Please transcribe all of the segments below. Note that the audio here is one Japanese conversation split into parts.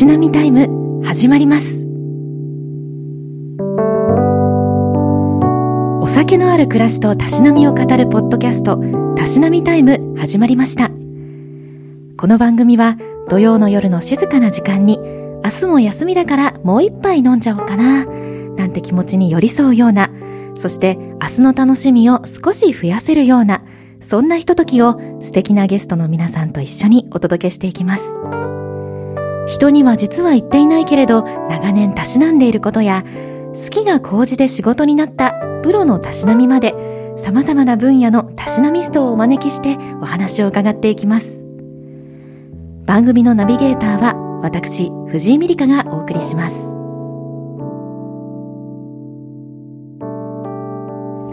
しなみタイム始まりますお酒のある暮らしとたしなみを語るポッドキャストたしなみタイム始まりましたこの番組は土曜の夜の静かな時間に明日も休みだからもう一杯飲んじゃおうかななんて気持ちに寄り添うようなそして明日の楽しみを少し増やせるようなそんなひとときを素敵なゲストの皆さんと一緒にお届けしてい。きます。人には実は言っていないけれど長年たしなんでいることや好きが高じて仕事になったプロのたしなみまで様々な分野のたしなみストをお招きしてお話を伺っていきます。番組のナビゲーターは私、藤井美里香がお送りします。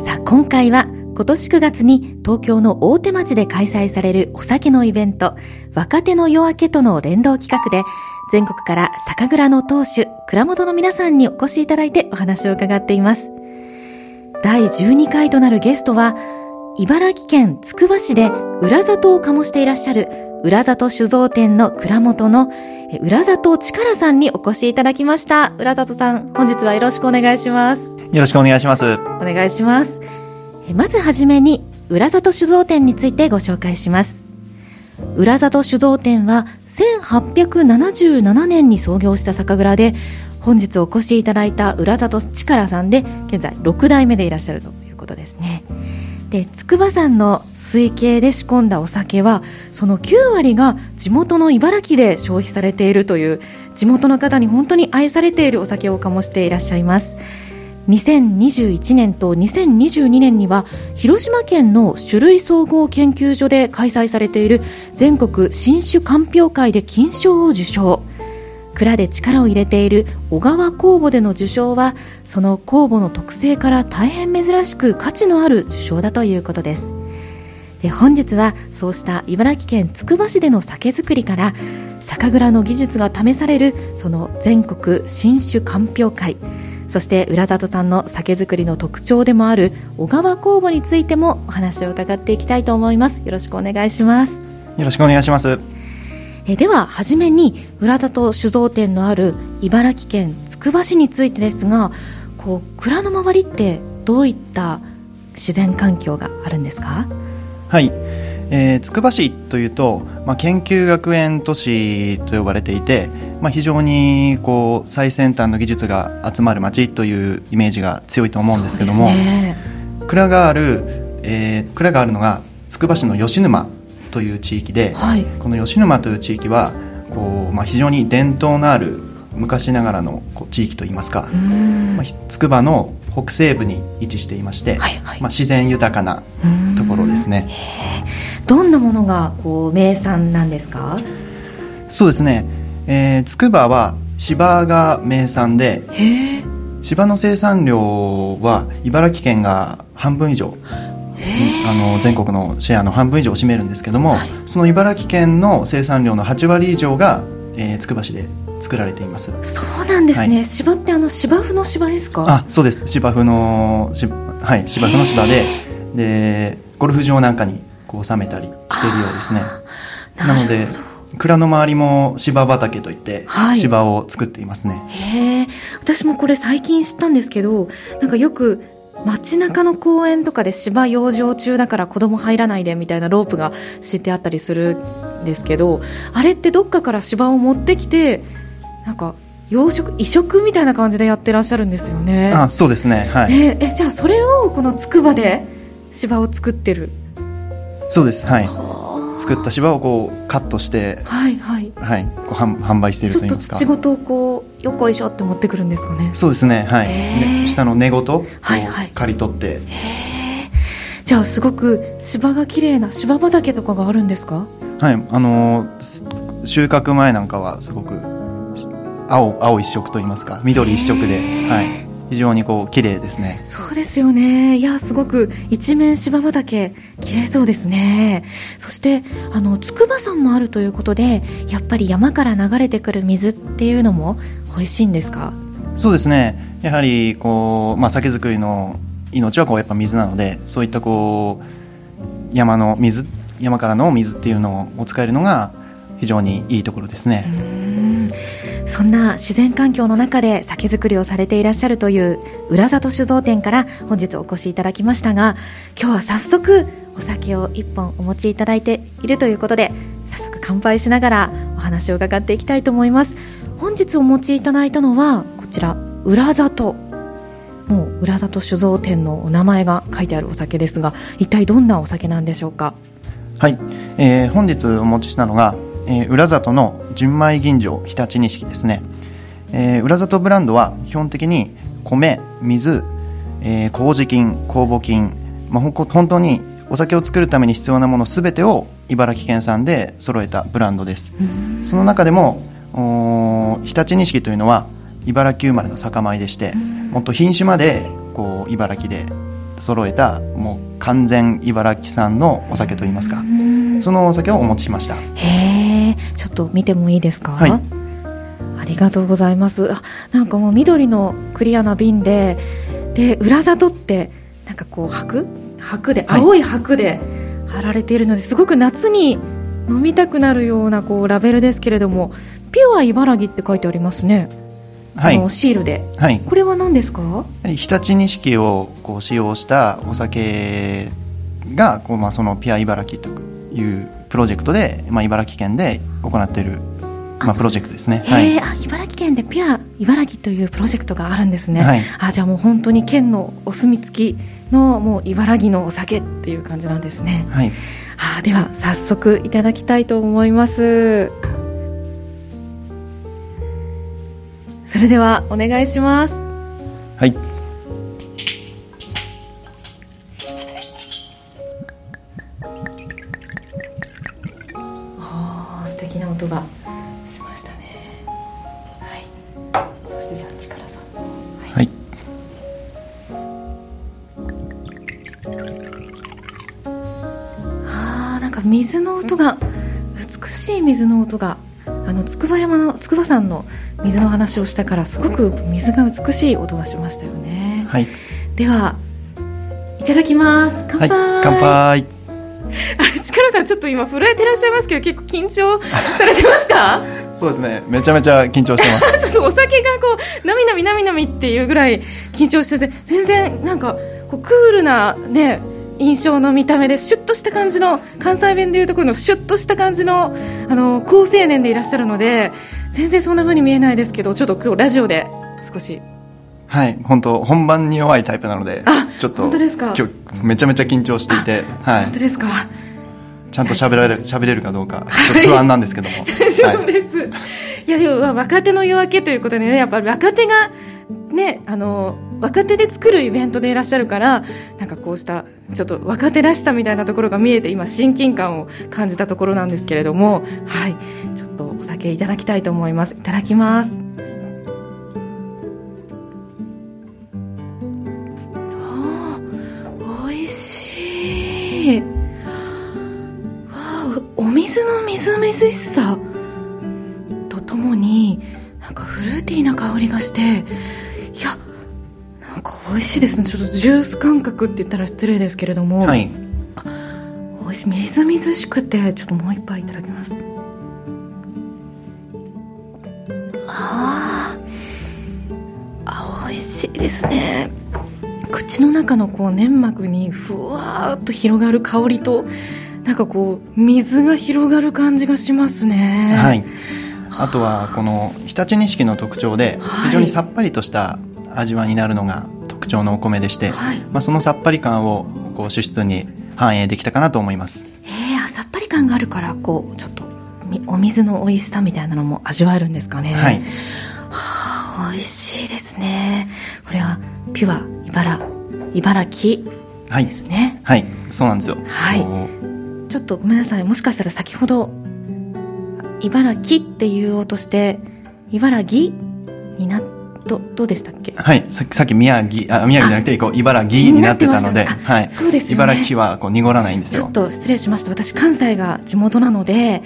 さあ、今回は今年9月に東京の大手町で開催されるお酒のイベント、若手の夜明けとの連動企画で、全国から酒蔵の当主、蔵元の皆さんにお越しいただいてお話を伺っています。第12回となるゲストは、茨城県つくば市で裏里を醸していらっしゃる裏里酒造店の蔵元の裏里力さんにお越しいただきました。裏里さん、本日はよろしくお願いします。よろしくお願いします。お願いします。まずはじめに、浦里酒造店についてご紹介します。浦里酒造店は1877年に創業した酒蔵で、本日お越しいただいた浦里力さんで、現在6代目でいらっしゃるということですね。で、筑波山の水系で仕込んだお酒は、その9割が地元の茨城で消費されているという、地元の方に本当に愛されているお酒を醸していらっしゃいます。2021年と2022年には広島県の種類総合研究所で開催されている全国新種鑑評会で金賞を受賞。蔵で力を入れている小川酵母での受賞はその酵母の特性から大変珍しく価値のある受賞だということです。で本日はそうした茨城県つくば市での酒造りから酒蔵の技術が試されるその全国新種鑑評会。そして浦里さんの酒造りの特徴でもある小川酵母についてもお話を伺っていきたいと思います。よろしくお願いします。よろしくお願いします。えでは初めに浦里酒造店のある茨城県つくば市についてですがこう蔵の周りってどういった自然環境があるんですか？はいえー、つくば市というと、まあ、研究学園都市と呼ばれていて、まあ、非常にこう最先端の技術が集まる町というイメージが強いと思うんですけども、ね、蔵がある、えー、蔵があるのがつくば市の吉沼という地域で、はい、この吉沼という地域はこう、まあ、非常に伝統のある昔ながらの地域といいますかつくばの北西部に位置していまして、はいはい、まあ、自然豊かなところですね。どんなものがこう名産なんですか？そうですね、えー、筑波は芝が名産で芝の生産量は茨城県が半分以上。あの全国のシェアの半分以上を占めるんですけども、はい、その茨城県の生産量の8割以上が、えー、つくば市で作られています。そうなんですね、はい、芝ってあの芝生の芝ですか？あそうです。芝生のしはい芝生の芝ででゴルフ場なんかにこう収めたりしてるようですね。なので蔵の周りも芝畑といって、芝を作っていますね。へえ私もこれ最近知ったんですけどなんかよく街中の公園とかで芝養生中だから子供入らないでみたいなロープが敷いてあったりするんですけどあれってどっかから芝を持ってきてなんか養殖移植みたいな感じでやってらっしゃるんですよね。あそうですね。はい。ええじゃあそれをこのつくばで芝を作ってるそうです。はい。作った芝をこうカットしてはいはい。はい。こう販販売しているといいますか。土ごとこうよっこいしょって持ってくるんですかね。そうですね。はい、ね、下の根ごとはいはい、刈り取って。じゃあすごく芝が綺麗な芝畑とかがあるんですか？はい。あのー、収穫前なんかはすごく青青一色といいますか緑一色で。はい非常にこう綺麗ですね。そうですよね。いやすごく一面芝畑綺麗そうですね。そしてあの筑波山もあるということでやっぱり山から流れてくる水っていうのも美味しいんですか？そうですね。やはりこう、まあ、酒造りの命はこうやっぱ水なのでそういったこう山の水山からの水っていうのを使えるのが非常にいいところですね。そんな自然環境の中で酒造りをされていらっしゃるという浦里酒造店から本日お越しいただきましたが今日は早速お酒を1本お持ちいただいているということで早速乾杯しながらお話を伺っていきたいと思います。本日お持ちいただいたのはこちら浦里。もう浦里酒造店のお名前が書いてあるお酒ですが一体どんなお酒なんでしょうか？はい、えー、本日お持ちしたのがえー、浦里の純米吟醸日立錦ですね、えー、浦里ブランドは基本的に米水、えー、麹菌酵母菌、まあ、本当にお酒を作るために必要なものすべてを茨城県産で揃えたブランドです。その中でも日立錦というのは茨城生まれの酒米でしてもっと品種までこう茨城で揃えたもう完全茨城産のお酒といいますか。そのお酒をお持ちしました。へえと見てもいいですか、はい、ありがとうございます。あなんかもう緑のクリアな瓶でで裏里ってなんかこう白白で青い白で貼られているのですごく夏に飲みたくなるようなこうラベルですけれどもピュア茨城って書いてありますね。はい、シールで、はい、これは何ですか？日立錦をこう使用したお酒がこう、まあ、そのピュア茨城というプロジェクトで、まあ、茨城県で行っているまあ、プロジェクトですね。はい、あ茨城県でピュア茨城というプロジェクトがあるんですね。はい、あじゃあもう本当に県のお墨付きのもう茨城のお酒っていう感じなんですね。はい。あでは早速いただきたいと思います。それではお願いします。はい。水の音があの筑波山の筑波山の水の話をしたからすごく水が美しい音がしましたよね。はい。ではいただきます。乾杯、はい、乾杯。あ力さんちょっと今震えてらっしゃいますけど結構緊張 されてますか？そうですね。めちゃめちゃ緊張してます。ちょっとお酒がこうなみなみなみなみっていうぐらい緊張してて全然なんかこうクールなね印象の見た目でシュッとした感じの関西弁でいうところのシュッとした感じのあの高青年でいらっしゃるので全然そんな風に見えないですけどちょっと今日ラジオで少し。はい本当本番に弱いタイプなのでちょっと本当ですか？今日めちゃめちゃ緊張していて、はい、本当ですか？ちゃんと喋られ喋れるかどうか不安なんですけども、そうです、はい、いやでも若手の夜明けということでねやっぱり若手がねあの若手で作るイベントでいらっしゃるからなんかこうしたちょっと若手らしさみたいなところが見えて今親近感を感じたところなんですけれどもはい。ちょっとお酒いただきたいと思います。いただきます。おいしい。わお水のみずみずしさとともになんかフルーティーな香りがして美味しいですね。ちょっとジュース感覚って言ったら失礼ですけれども、はい、美味しい。みずみずしくてちょっともう一杯いただきます。ああ美味しいですね。口の中のこう粘膜にふわーっと広がる香りとなんかこう水が広がる感じがしますね。はい。あとはこの常陸錦の特徴で非常にさっぱりとした味わいになるのが特徴のお米でして、はい、まあ、そのさっぱり感をこう主質に反映できたかなと思います。えー、さっぱり感があるからこうちょっとお水の美味しさみたいなのも味わえるんですかね。はい。はあ、美味しいですね。これはピュア茨茨城ですね、はい、はい、そうなんですよ。はい。ちょっとごめんなさい。もしかしたら先ほど茨城って言おうとして茨城になどどうでしたっけ？はいささっき宮城あ宮城じゃなくてこう茨城になってたのではい、そうです、ね、茨城はこう濁らないんですよ。ちょっと失礼しました。私関西が地元なので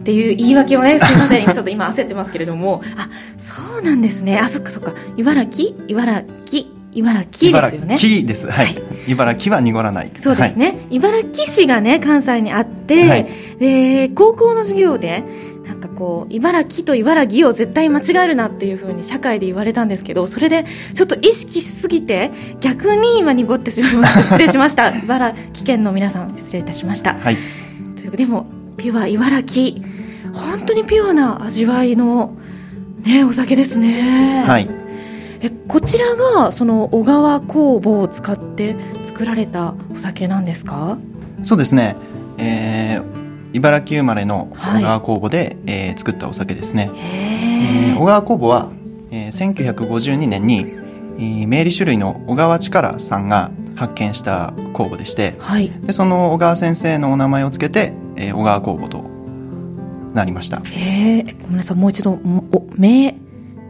っていう言い訳をねすいません。ちょっと今焦ってますけれども。あそうなんですね。あそっかそっか。茨城？茨城？茨城ですよね。茨城です。はい、茨城は濁らない。そうですね、茨城市がね関西にあって、はい。で高校の授業でなんかこう茨城と茨城を絶対間違えるなっていう風に社会で言われたんですけどそれでちょっと意識しすぎて逆に今濁ってしまいました。失礼しました。茨城県の皆さん失礼いたしました。はい。というでもピュア茨城。本当にピュアな味わいのねお酒ですね。はい。えこちらがその小川酵母を使って作られたお酒なんですか？そうですね、えー茨城生まれのはい。小川酵母で、えー作ったお酒ですね、へえー小川酵母は、えー1952年に、えー命理種類の小川力さんが発見した酵母でしてはい。でその小川先生のお名前をつけて、えー小川酵母となりました。へえごめんなさい。もう一度もお名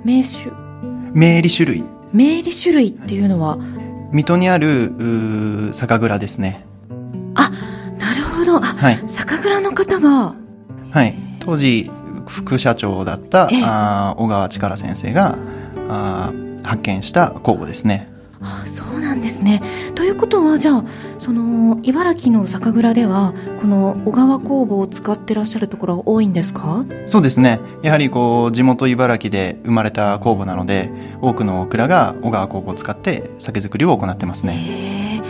名種？命理種類。命理種類っていうのは？水戸にある酒蔵ですね。あなるほど。あ、はい。酒蔵の方が。はい。当時副社長だったええ。あー小川力先生があー発見した酵母ですね。あそうなんですね。ということはじゃあその茨城の酒蔵ではこの小川酵母を使ってらっしゃるところが多いんですか？そうですね。やはりこう地元茨城で生まれた酵母なので多くの蔵が小川酵母を使って酒造りを行ってますね。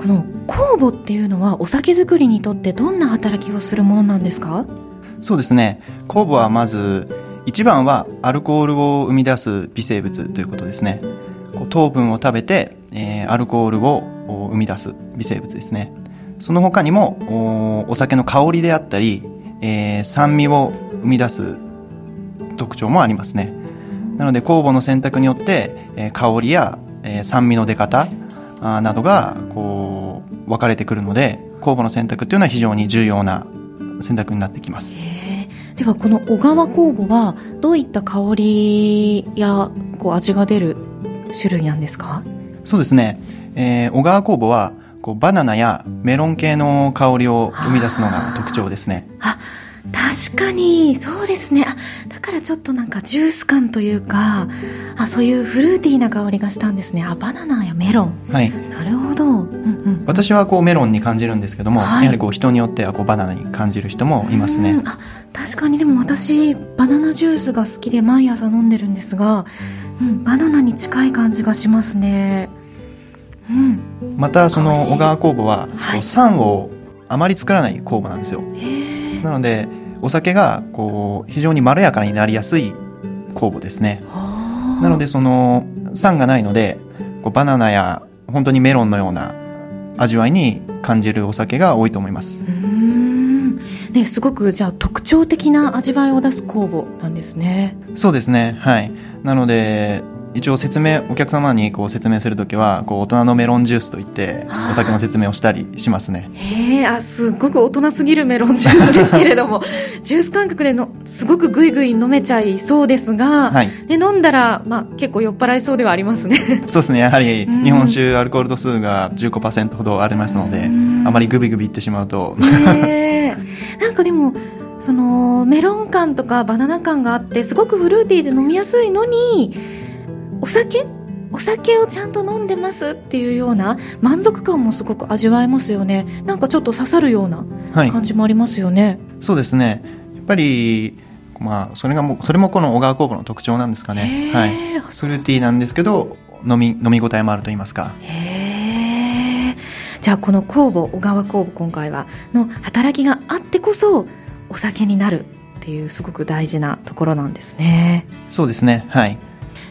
この酵母っていうのはお酒作りにとってどんな働きをするものなんですか？そうですね。酵母はまず一番はアルコールを生み出す微生物ということですね。こう糖分を食べて、えーアルコールを生み出す微生物ですね。その他にもおお酒の香りであったり、えー酸味を生み出す特徴もありますね。なので酵母の選択によって、えー香りや、えー酸味の出方あなどがこう分かれてくるので酵母の選択っていうのは非常に重要な選択になってきます。ではこの小川酵母はどういった香りやこう味が出る種類なんですか？そうですね、えー小川酵母はこうバナナやメロン系の香りを生み出すのが特徴ですね。あ確かにそうですね。あだからちょっとなんかジュース感というかあそういうフルーティーな香りがしたんですね。あバナナやメロン。はい。なるほど、うんうん、私はこうメロンに感じるんですけども、はい。やはりこう人によってはこうバナナに感じる人もいますね。うんあ確かにでも私バナナジュースが好きで毎朝飲んでるんですが、うん、バナナに近い感じがしますね。うん。またその小川酵母ははい。こう酸をあまり作らない酵母なんですよ。へえなのでお酒がこう非常にまろやかになりやすい酵母ですね。なのでその酸がないのでこうバナナや本当にメロンのような味わいに感じるお酒が多いと思います。ねすごくじゃあ特徴的な味わいを出す酵母なんですね。そうですね。はい。なので一応説明お客様にこう説明するときはこう大人のメロンジュースと言ってお酒の説明をしたりしますね。へえあすっごく大人すぎるメロンジュースですけれども ジュース感覚でのすごくグイグイ飲めちゃいそうですが、はい。で飲んだら、まあ、結構酔っ払いそうではありますね。そうですねやはりうん。日本酒アルコール度数が15%ほどありますのでうん。あまりグビグビいってしまうと。へえ なんかでもそのメロン感とかバナナ感があってすごくフルーティーで飲みやすいのにお酒？お酒をちゃんと飲んでますっていうような満足感もすごく味わえますよね。なんかちょっと刺さるようなはい。感じもありますよね、そうですね。やっぱりまあそれがもうそれもこの小川酵母の特徴なんですかね。はい。あフルーティーなんですけど飲み飲み応えもあると言いますか。じゃあこの酵母小川酵母今回はの働きがあってこそお酒になるっていうすごく大事なところなんですね。そうですね。はい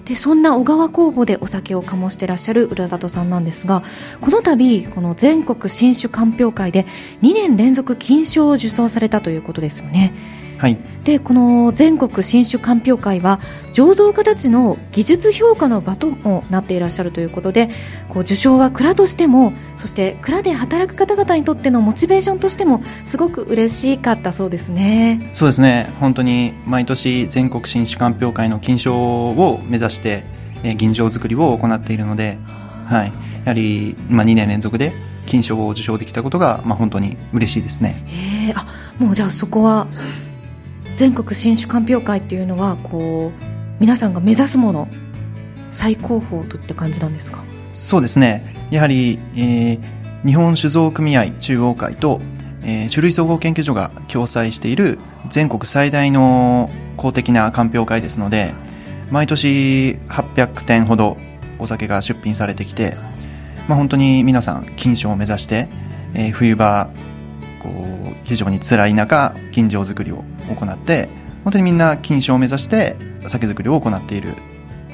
でそんな小川工房でお酒を醸してらっしゃる浦里さんなんですがこの度この全国新酒鑑評会で2年連続金賞を受賞されたということですよね。はい。でこの全国新酒鑑評会は醸造家たちの技術評価の場ともなっていらっしゃるということでこう受賞は蔵としてもそして蔵で働く方々にとってのモチベーションとしてもすごく嬉しかったそうですね。そうですね。本当に毎年全国新酒鑑評会の金賞を目指して、えー吟醸作りを行っているので、はい、やはり、まあ、2年連続で金賞を受賞できたことが、まあ、本当に嬉しいですね。へえあもうじゃあそこは全国新酒鑑評会っていうのはこう皆さんが目指すもの最高峰といった感じなんですか？そうですね。やはり、えー、日本酒造組合中央会と、えー、種類総合研究所が共催している全国最大の公的な鑑評会ですので毎年800点ほどお酒が出品されてきて、まあ、本当に皆さん金賞を目指して、えー、冬場こう非常に辛い中金醸作りを行って本当にみんな金賞を目指して酒造りを行っている。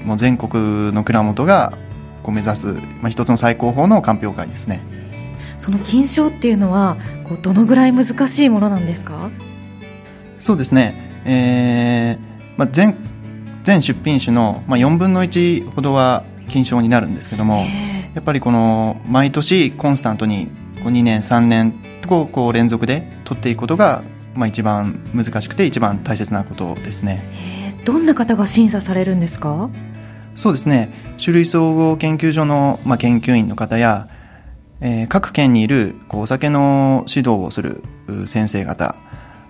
もう全国の蔵元がこう目指す、まあ、一つの最高峰の鑑評会ですね。その金賞っていうのはこうどのぐらい難しいものなんですか？そうですね、えーまあ全、全出品種の、まあ、4分の1ほどは金賞になるんですけどもやっぱりこの毎年コンスタントにこう2年3年とこう連続で取っていくことが、まあ、一番難しくて一番大切なことですね。どんな方が審査されるんですか？そうですね。種類総合研究所の、まあ、研究員の方や、えー、各県にいるこうお酒の指導をする先生方、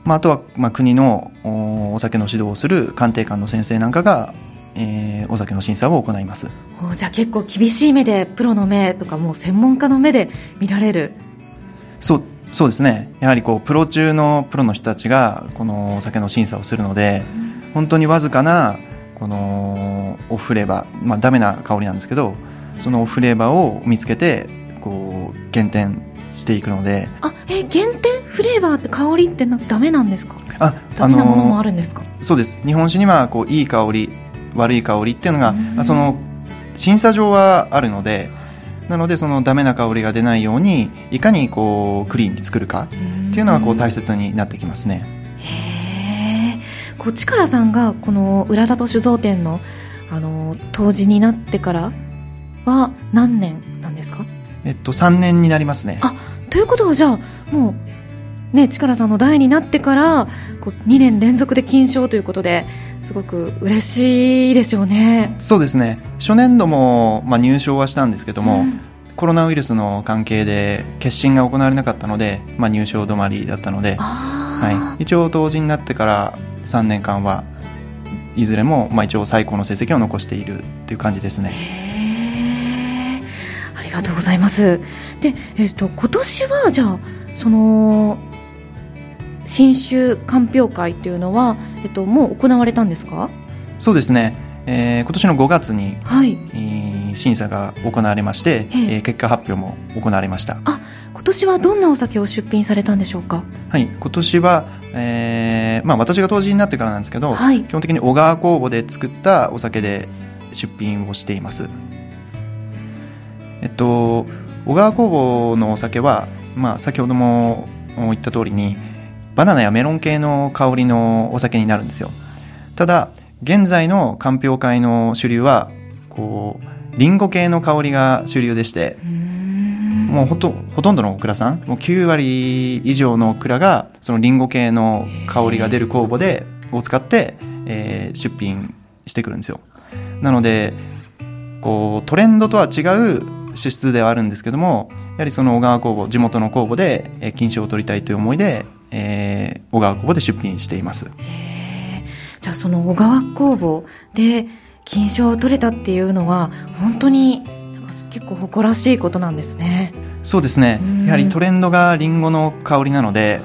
まあ、あとは、まあ、国のお酒の指導をする鑑定官の先生なんかがえー、お酒の審査を行います。じゃあ結構厳しい目でプロの目とかもう専門家の目で見られる。そうそうですね。やはりこうプロ中のプロの人たちがこのお酒の審査をするので、うん、本当にわずかなこのオフレーバー、まあ、ダメな香りなんですけどそのオフレーバーを見つけてこう減点していくので。あえ減点フレーバーって香りってなダメなんですか？あダメなものもあるんですか？そうです。日本酒にはこういい香り悪い香りっていうのが、うん、その審査上はあるのでなのでそのダメな香りが出ないようにいかにこうクリーンに作るかっていうのがこう大切になってきますね。へえ。こう力さんがこの浦里酒造店のあの杜氏になってからは何年なんですか？えっと三年になりますね。あということはじゃあもうね力さんの代になってからこう2年連続で金賞ということですごく嬉しいでしょうね。そうですね。初年度も、まあ、入賞はしたんですけども、うん、コロナウイルスの関係で決審が行われなかったので、まあ、入賞止まりだったので、はい、一応当時になってから3年間はいずれも、まあ、一応最高の成績を残しているっていう感じですね。ありがとうございます。で、えーと、と今年はじゃあその新酒鑑評会っていうのは、えっと、もう行われたんですか？そうですね、えー、今年の5月に、はい。えー、審査が行われまして、えー、結果発表も行われました。あ今年はどんなお酒を出品されたんでしょうか？はい。今年は、えーまあ、私が当時になってからなんですけど、はい、基本的に小川酵母で作ったお酒で出品をしています。えっと小川酵母のお酒は、まあ、先ほども言った通りにバナナやメロン系の香りのお酒になるんですよ。ただ、現在の鑑評会の主流は、こう、リンゴ系の香りが主流でして、もうほとほとんどの蔵さん、もう9割以上の蔵が、そのリンゴ系の香りが出る酵母で、を使って、えー、出品してくるんですよ。なので、こう、トレンドとは違う支出ではあるんですけども、やはりその小川工房、地元の工房で、えー、金賞を取りたいという思いで、えー、小川工房で出品しています。じゃあその小川工房で金賞を取れたっていうのは本当になんか結構誇らしいことなんですね。そうですね。やはりトレンドがリンゴの香りなので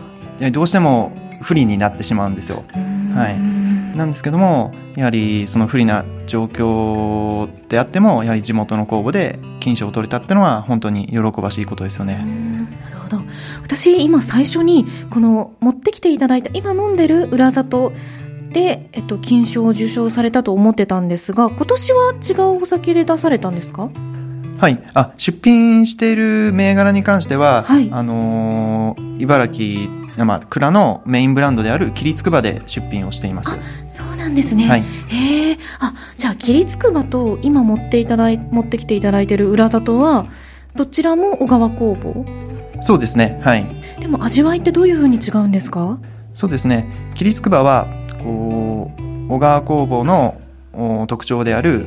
どうしても不利になってしまうんですよ。はい。なんですけどもやはりその不利な状況であってもやはり地元の公募で金賞を取れたっていうのは本当に喜ばしいことですよね。なるほど私今最初にこの持ってきていただいた今飲んでる裏里で、えっと、金賞を受賞されたと思ってたんですが今年は違うお酒で出されたんですか？はい。あ、出品している銘柄に関しては、はい、あのー、茨城まあ、蔵のメインブランドである桐つくばで出品をしています。そうなんですね。はい、へえ。あ、じゃあ桐つくばと今持っていただい、持ってきていただいている裏里は、どちらも小川工房？そうですね。はい。でも味わいってどういうふうに違うんですか？そうですね。桐つくばは、こう、小川工房の特徴である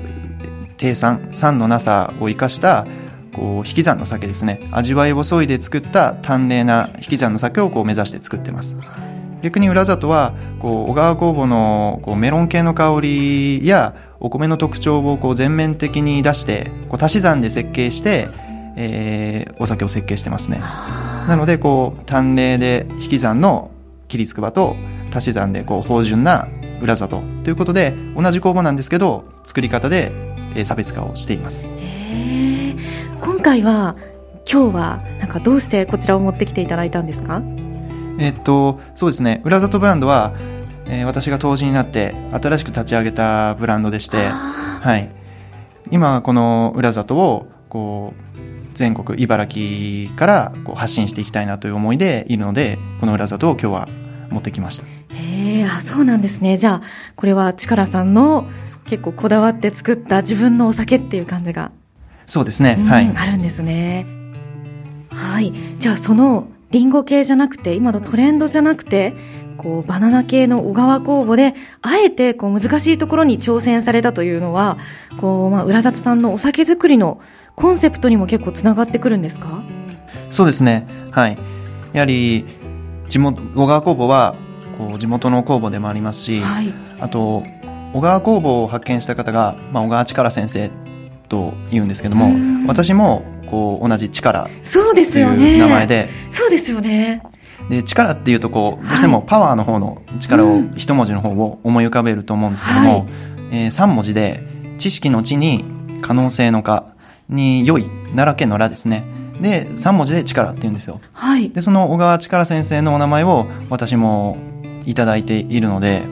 低酸、酸のなさを生かしたこう引き算の酒ですね味わいをそいで作った淡麗な引き算の酒をこう目指して作ってます逆に浦里はこう小川工房のこうメロン系の香りやお米の特徴をこう全面的に出してこう足し算で設計して、えーお酒を設計してますね。なのでこう単麗で引き算の切りつくばと足し算でこう芳醇な裏里ということで同じ工房なんですけど作り方でえー差別化をしています。今回は今日はなんかどうしてこちらを持ってきていただいたんですか？えっとそうですね。裏里ブランドは、えー私が当時になって新しく立ち上げたブランドでしてあはい、今はこの裏里をこう全国茨城からこう発信していきたいなという思いでいるのでこの裏里を今日は持ってきました。ーへえあそうなんですね。じゃあこれは力さんの結構こだわって作った自分のお酒っていう感じが。そうですね。うんはい。あるんですね。はい。じゃあそのリンゴ系じゃなくて、今のトレンドじゃなくて、こうバナナ系の小川工房で、あえてこう難しいところに挑戦されたというのは、こう、まあ、浦里さんのお酒作りのコンセプトにも結構つながってくるんですか？そうですねはいやはり地元小川工房はこう地元の工房でもありますし、はい。あと小川工房を発見した方が、まあ、小川力先生と言うんですけどもうん私もこう同じ力そうですよね。う名前。でそうですよね。で力っていうとこうどうしてもパワーの方の力をうん一文字の方を思い浮かべると思うんですけども、はいえ3文字で知識の知に可能性の可に良い奈良県の良ですねで3文字で力って言うんですよはい。でその小川力先生のお名前を私もいただいているので、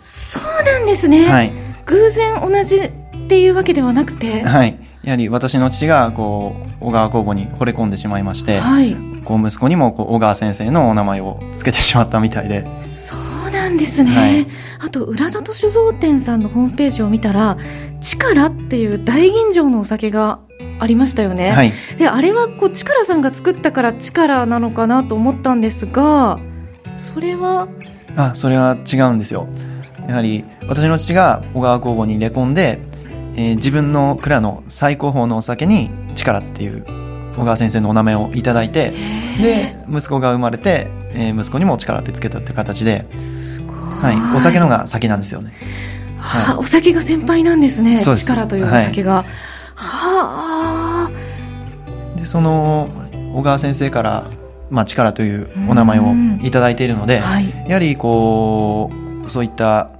そうなんですね。はい偶然同じっていうわけではなくて。はいやはり私の父がこう小川工房に惚れ込んでしまいまして、はい。こう息子にもこう小川先生のお名前を付けてしまったみたいでそうなんですね。はいあと、浦里酒造店さんのホームページを見たら、力っていう大吟醸のお酒がありましたよね。はいで、あれはこう、力さんが作ったから力なのかなと思ったんですが、それは、あそれは違うんですよやはり私の父が小川工房に入れ込んで、えー自分の蔵の最高峰のお酒に力っていう小川先生のお名前をいただいてで息子が生まれて、えー息子にも力ってつけたって形で。はい、お酒のが先なんですよね。はあお酒が先輩なんですね。す。力というお酒が。はあ。でその小川先生から、まあ、力というお名前をいただいているので、はい。やはりこうそういった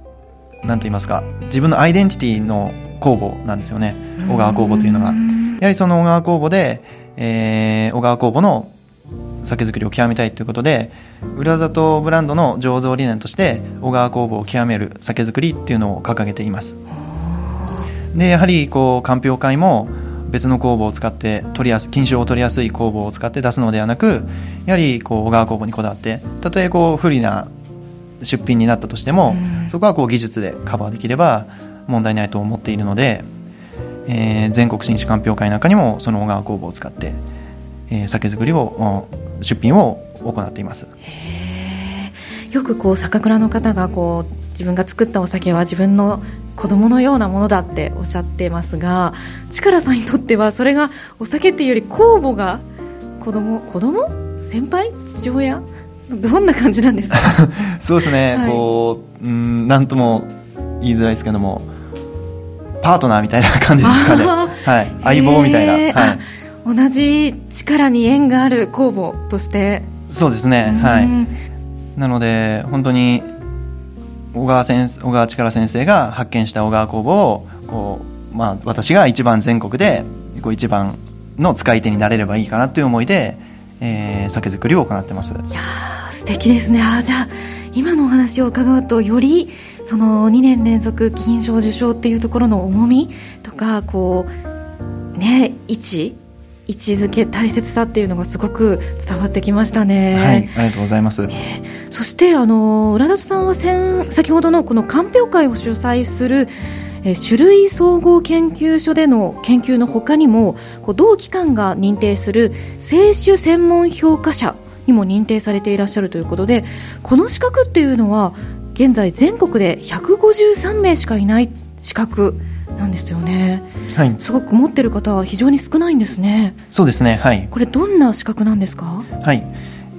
何と言いますか自分のアイデンティティの工房なんですよね。小川工房というのが。んやはりその小川工房で、えー小川工房の酒造りを極めたいということで浦里ブランドの醸造理念として小川工房を極める酒造りっていうのを掲げています。でやはりこう鑑評会も別の工房を使って取りやす金賞を取りやすい工房を使って出すのではなくやはりこう小川工房にこだわってたとえこう不利な出品になったとしても、うん。そこはこう技術でカバーできれば問題ないと思っているので、えー全国新酒鑑評会なんかにもその小川工房を使って、えー酒造りをお出品を行っています。よくこう酒蔵の方がこう自分が作ったお酒は自分の子供のようなものだっておっしゃってますが力さんにとってはそれがお酒っていうより酵母が子供子供？先輩？父親？どんな感じなんですか？そうですね、はい。こううんなんとも言いづらいですけどもパートナーみたいな感じですかね、あはい、相棒みたいな、はい、同じ力に縁がある酵母として。そうですね、はい、うんなので本当に小川先生小川力先生が発見した小川工房をこう、まあ、私が一番全国でこう一番の使い手になれればいいかなという思いで、えー酒造りを行ってます。いやー素敵ですね。あーじゃあ今のお話を伺うとよりその2年連続金賞受賞っていうところの重みとかこうね位置位置づけ大切さっていうのがすごく伝わってきましたね、はいありがとうございます。そしてあの浦田さんは先先ほどのこの鑑評会を主催するえー種類総合研究所での研究の他にもこう同機関が認定する清酒専門評価者にも認定されていらっしゃるということでこの資格っていうのは現在全国で153名しかいない資格なんですよね。はい。すごく持ってる方は非常に少ないんですね。そうですね。はい。これどんな資格なんですか？はい。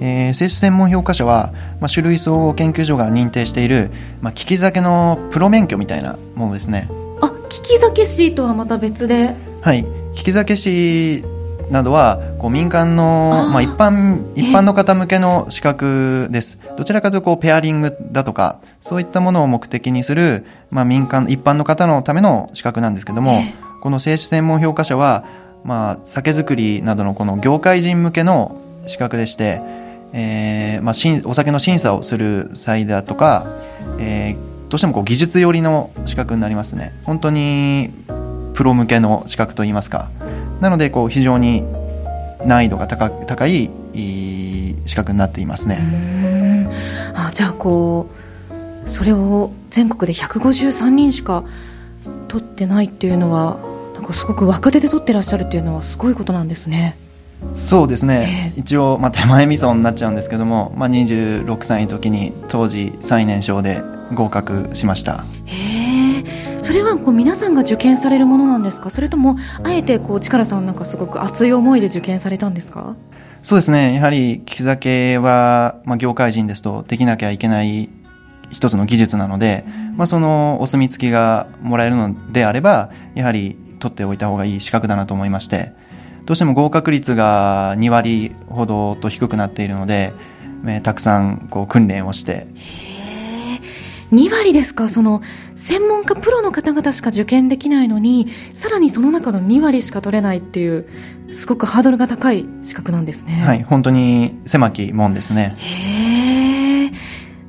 えー、製酒専門評価者は、まあ、種類総合研究所が認定している、まあ、利き酒のプロ免許みたいなものですね。あ利き酒師とはまた別で？はい。利き酒師などはこう民間のまあ、一般一般の方向けの資格です。どちらかというとこうペアリングだとかそういったものを目的にする、まあ、民間一般の方のための資格なんですけどもこの製酒専門評価者は、まあ、酒造りなどのこの業界人向けの資格でしてえーまあ、お酒の審査をする際だとか、えー、どうしてもこう技術寄りの資格になりますね。本当にプロ向けの資格といいますかなのでこう非常に難易度が高高い資格になっていますね。あじゃあこうそれを全国で153人しか取ってないっていうのはなんかすごく若手で取ってらっしゃるっていうのはすごいことなんですね。そうですね、えー、一応、まあ、手前味噌になっちゃうんですけども、まあ、26歳の時に当時最年少で合格しました。へえそれはこう皆さんが受験されるものなんですか？それともあえてこう力さんなんかすごく熱い思いで受験されたんですか？そうですね。やはり利き酒は、まあ、業界人ですとできなきゃいけない一つの技術なので、まあ、そのお墨付きがもらえるのであればやはり取っておいた方がいい資格だなと思いましてどうしても合格率が2割ほどと低くなっているので、えー、たくさんこう訓練をして2割ですか？その専門家プロの方々しか受験できないのにさらにその中の2割しか取れないっていうすごくハードルが高い資格なんですね。はい本当に狭き門ですね。へえ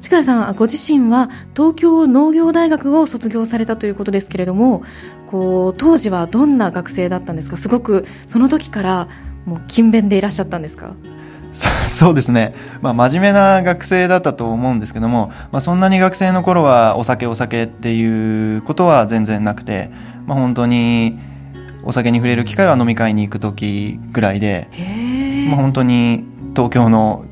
力さんご自身は東京農業大学を卒業されたということですけれどもこう当時はどんな学生だったんですか？すごくその時からもう勤勉でいらっしゃったんですか？そうですね。まあ、真面目な学生だったと思うんですけども、まあ、そんなに学生の頃はお酒お酒っていうことは全然なくて、まあ、本当にお酒に触れる機会は飲み会に行く時ぐらいで、まあ、本当に東京の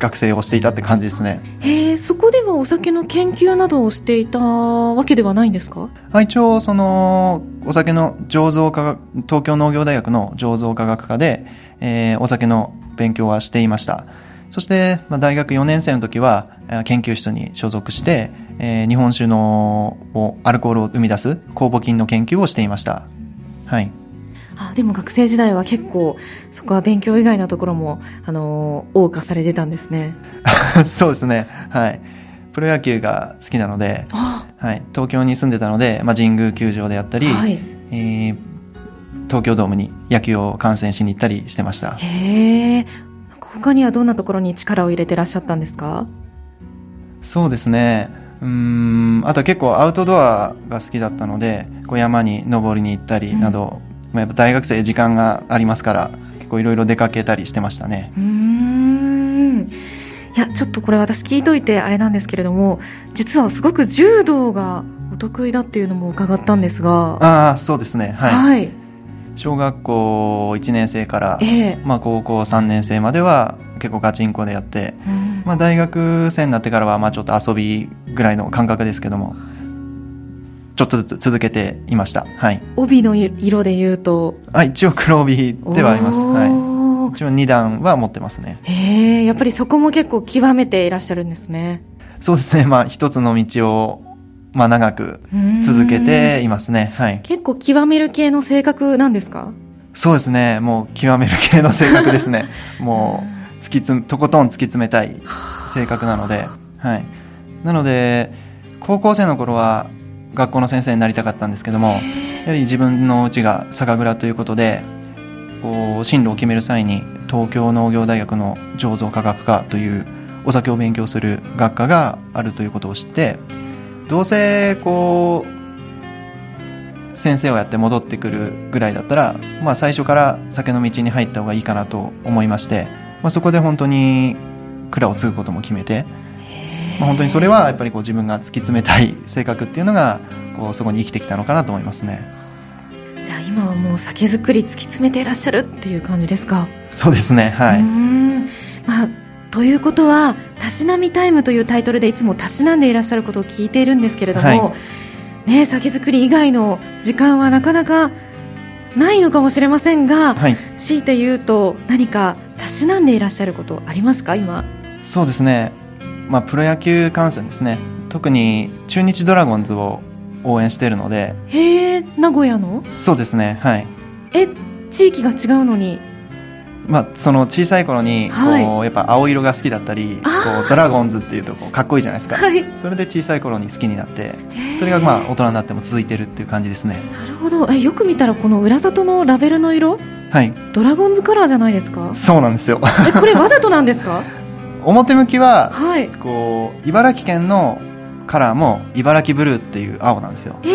学生をしていたって感じですね。へえそこではお酒の研究などをしていたわけではないんですか？一応そのお酒の醸造科学東京農業大学の醸造科学科で、えー、お酒の勉強はしていました。そして、まあ、大学4年生の時は研究室に所属して、えー、日本酒のアルコールを生み出す酵母菌の研究をしていました。はい。あでも学生時代は結構そこは勉強以外のところもあの謳歌されてたんですね。そうですね。はい。プロ野球が好きなので、はい、東京に住んでたので、まあ、神宮球場であったり、はい、えー、東京ドームに野球を観戦しに行ったりしてました。へえ他にはどんなところに力を入れてらっしゃったんですか？そうですね。うんあと結構アウトドアが好きだったのでこう山に登りに行ったりなど、まあ、やっぱ大学生時間がありますから結構いろいろ出かけたりしてましたね。うん。いやちょっとこれ私聞いといてあれなんですけれども実はすごく柔道がお得意だっていうのも伺ったんですが。ああそうですね。はい、はい、小学校1年生から、えー、まあ、高校3年生までは結構ガチンコでやって、うん、まあ、大学生になってからはまあちょっと遊びぐらいの感覚ですけどもちょっとずつ続けていました。はい。帯の色で言うと？あ、一応黒帯ではあります。はい。一応2段は持ってますね。へえ、やっぱりそこも結構極めていらっしゃるんですね。そうですね。まあ一つの道を、まあ長く続けていますね。はい。結構極める系の性格なんですか？そうですね。もう極める系の性格ですね。もう、突きつ、とことん突き詰めたい性格なので、はい。なので、高校生の頃は、学校の先生になりたかったんですけどもやはり自分のうちが酒蔵ということでこう進路を決める際に東京農業大学の醸造科学科というお酒を勉強する学科があるということを知ってどうせこう先生をやって戻ってくるぐらいだったら、まあ、最初から酒の道に入った方がいいかなと思いまして、まあ、そこで本当に蔵を継ぐことも決めてまあ、本当にそれはやっぱりこう自分が突き詰めたい性格っていうのがこうそこに生きてきたのかなと思いますね。じゃあ今はもう酒造り突き詰めていらっしゃるっていう感じですか？そうですねはい。まあということは「たしなみタイム」というタイトルでいつもたしなんでいらっしゃることを聞いているんですけれども、はい、ね、酒造り以外の時間はなかなかないのかもしれませんが、はい、強いて言うと何かたしなんでいらっしゃることありますか今？そうですね、まあ、プロ野球観戦ですね。特に中日ドラゴンズを応援しているので。へえ名古屋の？そうですねはい。え地域が違うのにまあ、その小さい頃にこう、はいやっぱ青色が好きだったりこうドラゴンズっていうとこうかっこいいじゃないですか、はい。それで小さい頃に好きになってそれがまあ大人になっても続いてるっていう感じですね。なるほど。えよく見たらこの裏里のラベルの色？はい。ドラゴンズカラーじゃないですか？そうなんですよ。えこれわざとなんですか？表向きははい。こう茨城県のカラーも茨城ブルーっていう青なんですよ。え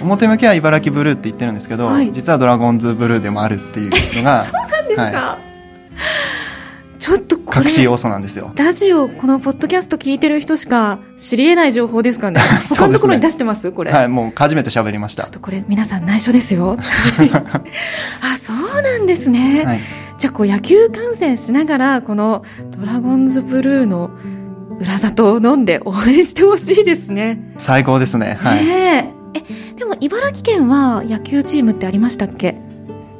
ー、表向きは茨城ブルーって言ってるんですけど、はい。実はドラゴンズブルーでもあるっていうのが なんですか、は ちょっとこれ隠し要素なんですよ。ラジオこのポッドキャスト聞いてる人しか知り得ない情報ですかね？他のところに出してます？これ、はいもう初めて喋りました。ちょっとこれ皆さん内緒ですよ。あそうなんですね、はい。じゃあこう野球観戦しながらこのドラゴンズブルーの裏里を飲んで応援してほしいですね。最高ですね。はい。ねえ。えでも茨城県は野球チームってありましたっけ？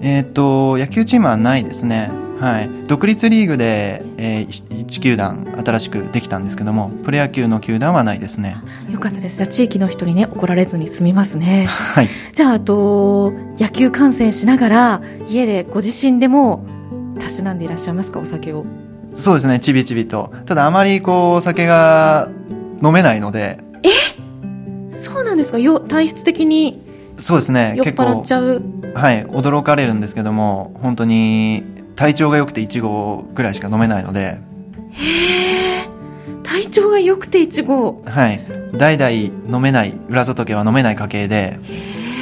えーっと野球チームはないですねはい。独立リーグで、え1球団新しくできたんですけどもプロ野球の球団はないですね。よかったです。じゃあ地域の人にね怒られずに済みますね。はい。じゃああと野球観戦しながら家でご自身でもたしなんでいらっしゃいますか？お酒を。そうですね。ちびちびと。ただあまりこうお酒が飲めないので。そうなんですか？よ体質的にそうですね。酔っ払っちゃう。はい。驚かれるんですけども本当に体調が良くて1合ぐらいしか飲めないので。体調が良くていちごはい。代々飲めない浦里家は飲めない家系で、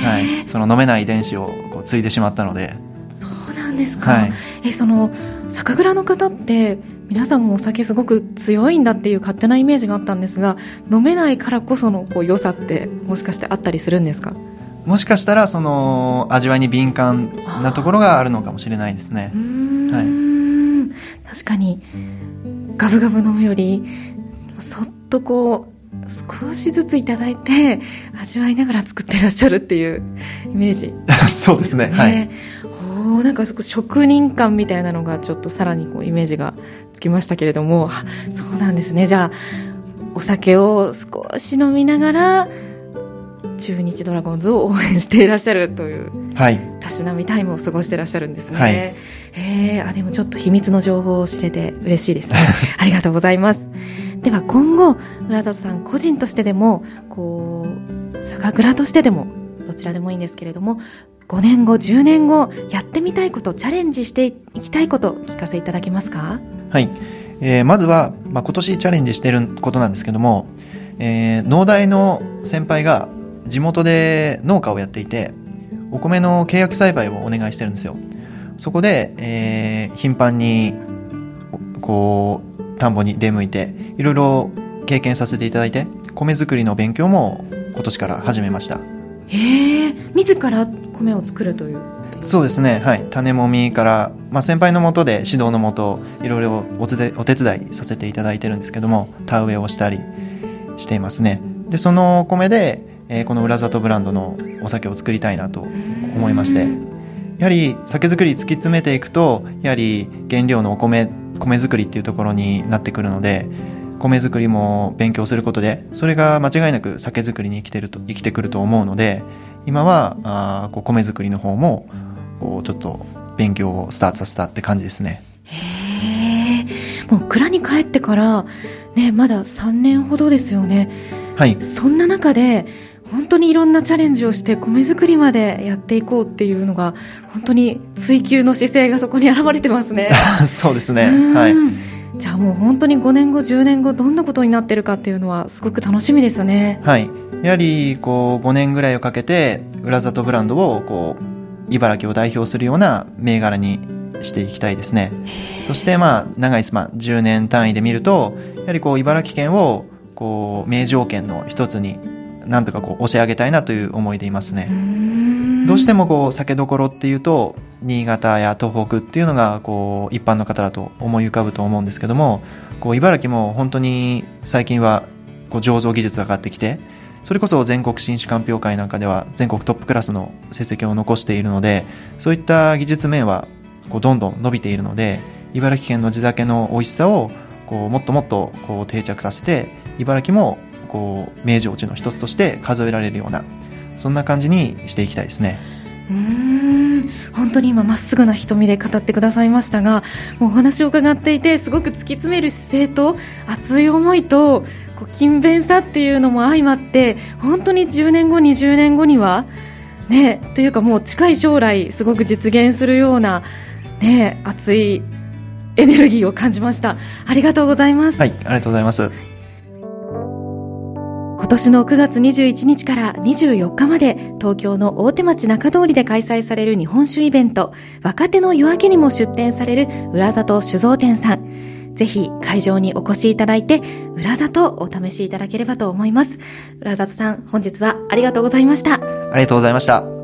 はい、その飲めない遺伝子をこう継いでしまったので。そうなんですか、はい。えその酒蔵の方って皆さんもお酒すごく強いんだっていう勝手なイメージがあったんですが飲めないからこそのこう良さってもしかしてあったりするんですか？もしかしたらその味わいに敏感なところがあるのかもしれないですね。うーん、確かにガブガブ飲むよりそっとこう少しずついただいて味わいながら作ってらっしゃるっていうイメージ。そうですね。はい。ねおーなんかそこ職人感みたいなのがちょっとさらにこうイメージがつきましたけれども。あそうなんですね。じゃあお酒を少し飲みながら中日ドラゴンズを応援していらっしゃるというはい。たしなみタイムを過ごしてらっしゃるんですね、はい。へえあでもちょっと秘密の情報を知れて嬉しいです。ね ありがとうございます。では今後村田さん個人としてでもこう酒蔵としてでもどちらでもいいんですけれども5年後10年後やってみたいことチャレンジしていきたいこと聞かせいただけますか？はい、えーまずは、まあ、今年チャレンジしていることなんですけども、えー農大の先輩が地元で農家をやっていてお米の契約栽培をお願いしてるんですよ。そこで、えー頻繁におこう田んぼに出向いていろいろ経験させていただいて米作りの勉強も今年から始めました。へえ自ら米を作るという？そうですね、はい、種もみから、まあ、先輩のもとで指導のもといろいろお手伝いさせていただいてるんですけども田植えをしたりしていますね。でそのお米で、えーこの浦里ブランドのお酒を作りたいなと思いまして。やはり酒造り突き詰めていくとやはり原料のお米米作りっていうところになってくるので米作りも勉強することでそれが間違いなく酒造りに生きてると生きてくると思うので今はあーこう米作りの方もこうちょっと勉強をスタートさせたって感じですね。へえもう蔵に帰ってからねまだ3年ほどですよね。はい。そんな中で本当にいろんなチャレンジをして米作りまでやっていこうっていうのが本当に追求の姿勢がそこに現れてますね。そうですね。うん。はい。じゃあもう本当に5年後10年後どんなことになってるかっていうのはすごく楽しみですね。はい。やはりこう5年ぐらいをかけて浦里ブランドをこう茨城を代表するような銘柄にしていきたいですね。そしてまあ長いスパン10年単位で見るとやはりこう茨城県をこう名条件の一つになんとかこう押し上げたいなという思いでいますね。どうしてもこう酒どころっていうと新潟や東北っていうのがこう一般の方だと思い浮かぶと思うんですけどもこう茨城も本当に最近はこう醸造技術が上がってきてそれこそ全国新酒鑑評会なんかでは全国トップクラスの成績を残しているのでそういった技術面はこうどんどん伸びているので茨城県の地酒の美味しさをこうもっともっとこう定着させて茨城もこう名城地の一つとして数えられるようなそんな感じにしていきたいですね。うん。本当に今まっすぐな瞳で語ってくださいましたがもうお話を伺っていてすごく突き詰める姿勢と熱い思いとこう勤勉さっていうのも相まって本当に10年後、20年後にはねというかもう近い将来すごく実現するようなね熱いエネルギーを感じました。ありがとうございます。はいありがとうございます。今今年の9月21日から24日まで東京の大手町中通りで開催される日本酒イベント若手の夜明けにも出展される裏里酒造店さん。ぜひ会場にお越しいただいて裏里をお試しいただければと思います。裏里さん本日はありがとうございました。ありがとうございました。